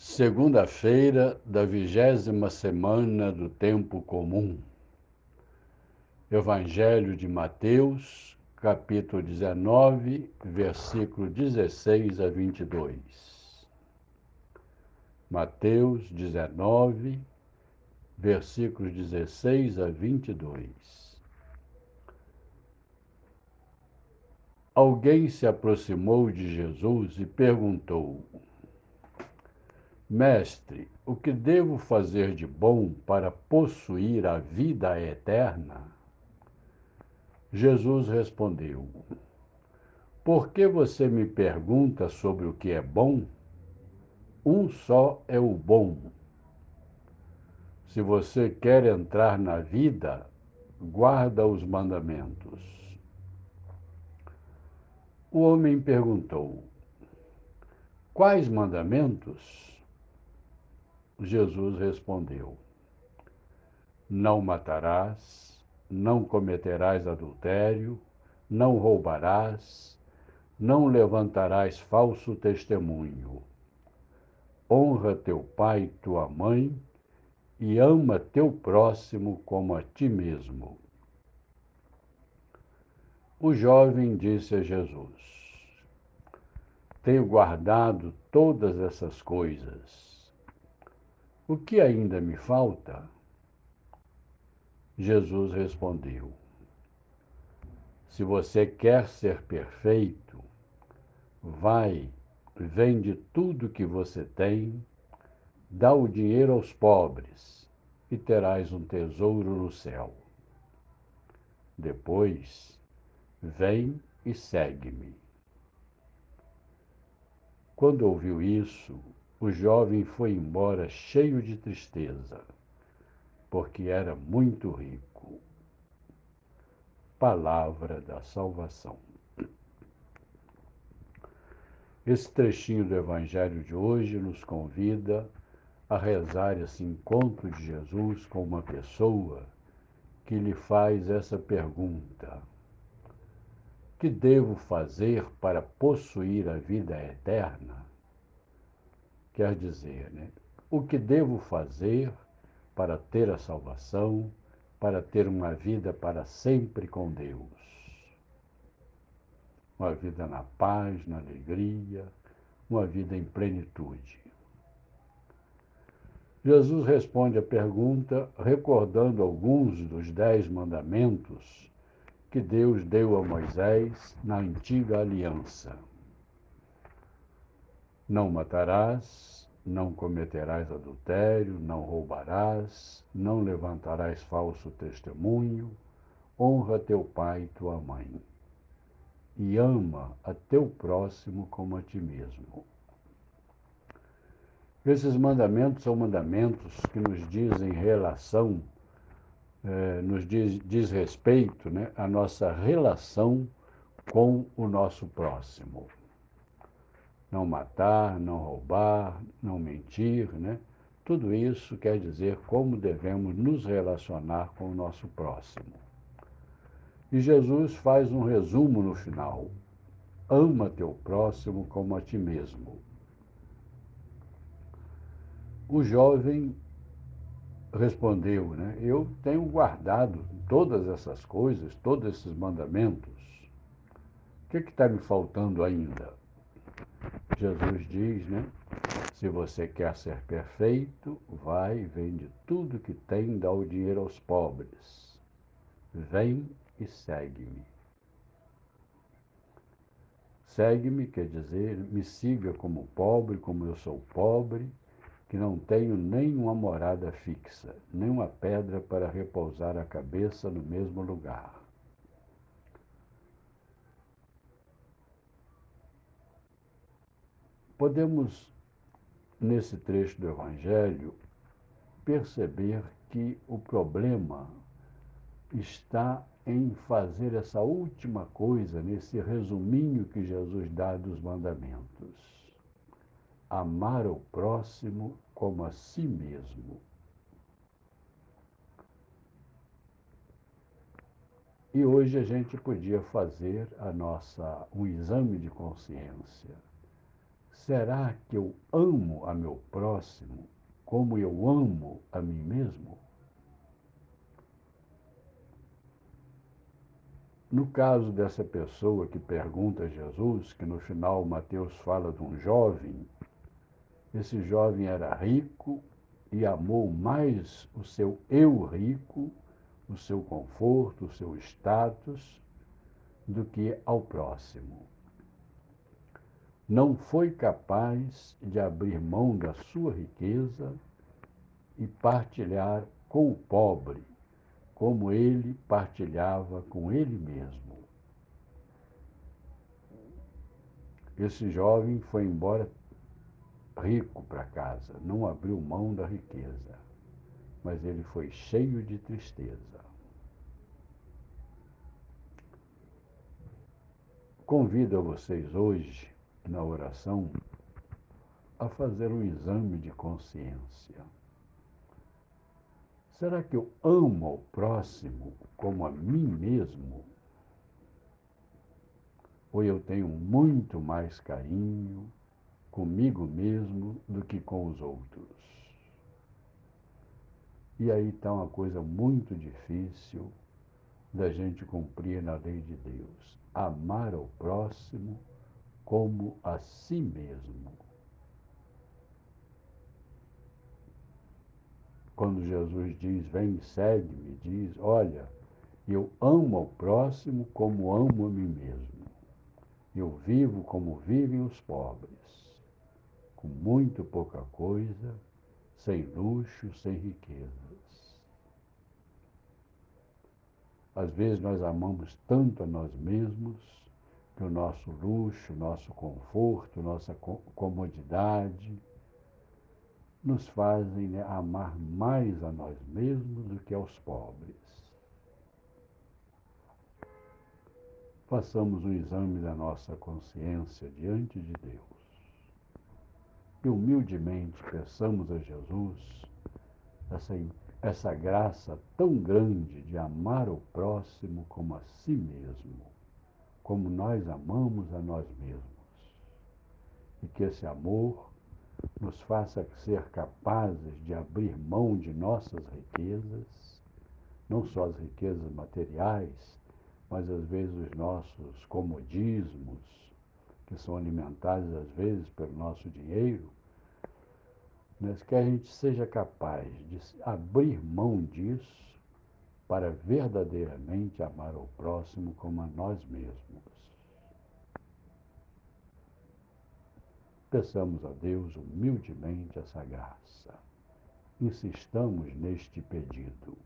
Segunda-feira da vigésima semana do Tempo Comum. Evangelho de Mateus, capítulo 19, versículo 16 a 22. Mateus 19, versículos 16 a 22. Alguém se aproximou de Jesus e perguntou: Mestre, o que devo fazer de bom para possuir a vida eterna? Jesus respondeu: Por que você me pergunta sobre o que é bom? Um só é o bom. Se você quer entrar na vida, guarda os mandamentos. O homem perguntou: Quais mandamentos? Jesus respondeu: Não matarás, não cometerás adultério, não roubarás, não levantarás falso testemunho. Honra teu pai e tua mãe e ama teu próximo como a ti mesmo. O jovem disse a Jesus: Tenho guardado todas essas coisas. O que ainda me falta? Jesus respondeu: Se você quer ser perfeito, vai, vende tudo que você tem, dá o dinheiro aos pobres e terás um tesouro no céu. Depois, Vem e segue-me. Quando ouviu isso, o jovem foi embora cheio de tristeza, porque era muito rico. Palavra da salvação. Esse trechinho do Evangelho de hoje nos convida a rezar esse encontro de Jesus com uma pessoa que lhe faz essa pergunta: que devo fazer para possuir a vida eterna? Quer dizer, né? o que devo fazer para ter a salvação, para ter uma vida para sempre com Deus? Uma vida na paz, na alegria, uma vida em plenitude. Jesus responde à pergunta recordando alguns dos dez mandamentos que Deus deu a Moisés na antiga aliança. Não matarás, não cometerás adultério, não roubarás, não levantarás falso testemunho, honra teu pai e tua mãe. E ama a teu próximo como a ti mesmo. Esses mandamentos são mandamentos que nos dizem relação eh, nos diz, diz respeito né, à nossa relação com o nosso próximo. Não matar, não roubar, não mentir, né? Tudo isso quer dizer como devemos nos relacionar com o nosso próximo. E Jesus faz um resumo no final. Ama teu próximo como a ti mesmo. O jovem respondeu, né? Eu tenho guardado todas essas coisas, todos esses mandamentos. O que está me faltando ainda? Jesus diz, né? Se você quer ser perfeito, vai, vende tudo que tem, dá o dinheiro aos pobres. Vem e segue-me. Segue-me quer dizer, me siga como pobre, como eu sou pobre, que não tenho nem uma morada fixa, nem uma pedra para repousar a cabeça no mesmo lugar. Podemos, nesse trecho do Evangelho, perceber que o problema está em fazer essa última coisa, nesse resuminho que Jesus dá dos mandamentos amar o próximo como a si mesmo. E hoje a gente podia fazer a nossa um exame de consciência. Será que eu amo a meu próximo como eu amo a mim mesmo? No caso dessa pessoa que pergunta a Jesus, que no final Mateus fala de um jovem, esse jovem era rico e amou mais o seu eu rico, o seu conforto, o seu status, do que ao próximo. Não foi capaz de abrir mão da sua riqueza e partilhar com o pobre como ele partilhava com ele mesmo. Esse jovem foi embora rico para casa, não abriu mão da riqueza, mas ele foi cheio de tristeza. Convido a vocês hoje, na oração, a fazer um exame de consciência Será que eu amo ao próximo como a mim mesmo? Ou eu tenho muito mais carinho comigo mesmo do que com os outros? E aí está uma coisa muito difícil da gente cumprir na lei de Deus: amar ao próximo como a si mesmo. quando Jesus diz, vem, segue-me, diz, olha, eu amo ao próximo como amo a mim mesmo. Eu vivo como vivem os pobres, com muito pouca coisa, sem luxo, sem riquezas. Às vezes nós amamos tanto a nós mesmos que o nosso luxo, nosso conforto, nossa comodidade, nos fazem né, amar mais a nós mesmos do que aos pobres. Façamos um exame da nossa consciência diante de Deus. E humildemente peçamos a Jesus essa, essa graça tão grande de amar o próximo como a si mesmo, como nós amamos a nós mesmos. E que esse amor nos faça ser capazes de abrir mão de nossas riquezas, não só as riquezas materiais, mas às vezes os nossos comodismos, que são alimentados às vezes pelo nosso dinheiro, mas que a gente seja capaz de abrir mão disso para verdadeiramente amar o próximo como a nós mesmos. Peçamos a Deus humildemente essa graça. Insistamos neste pedido.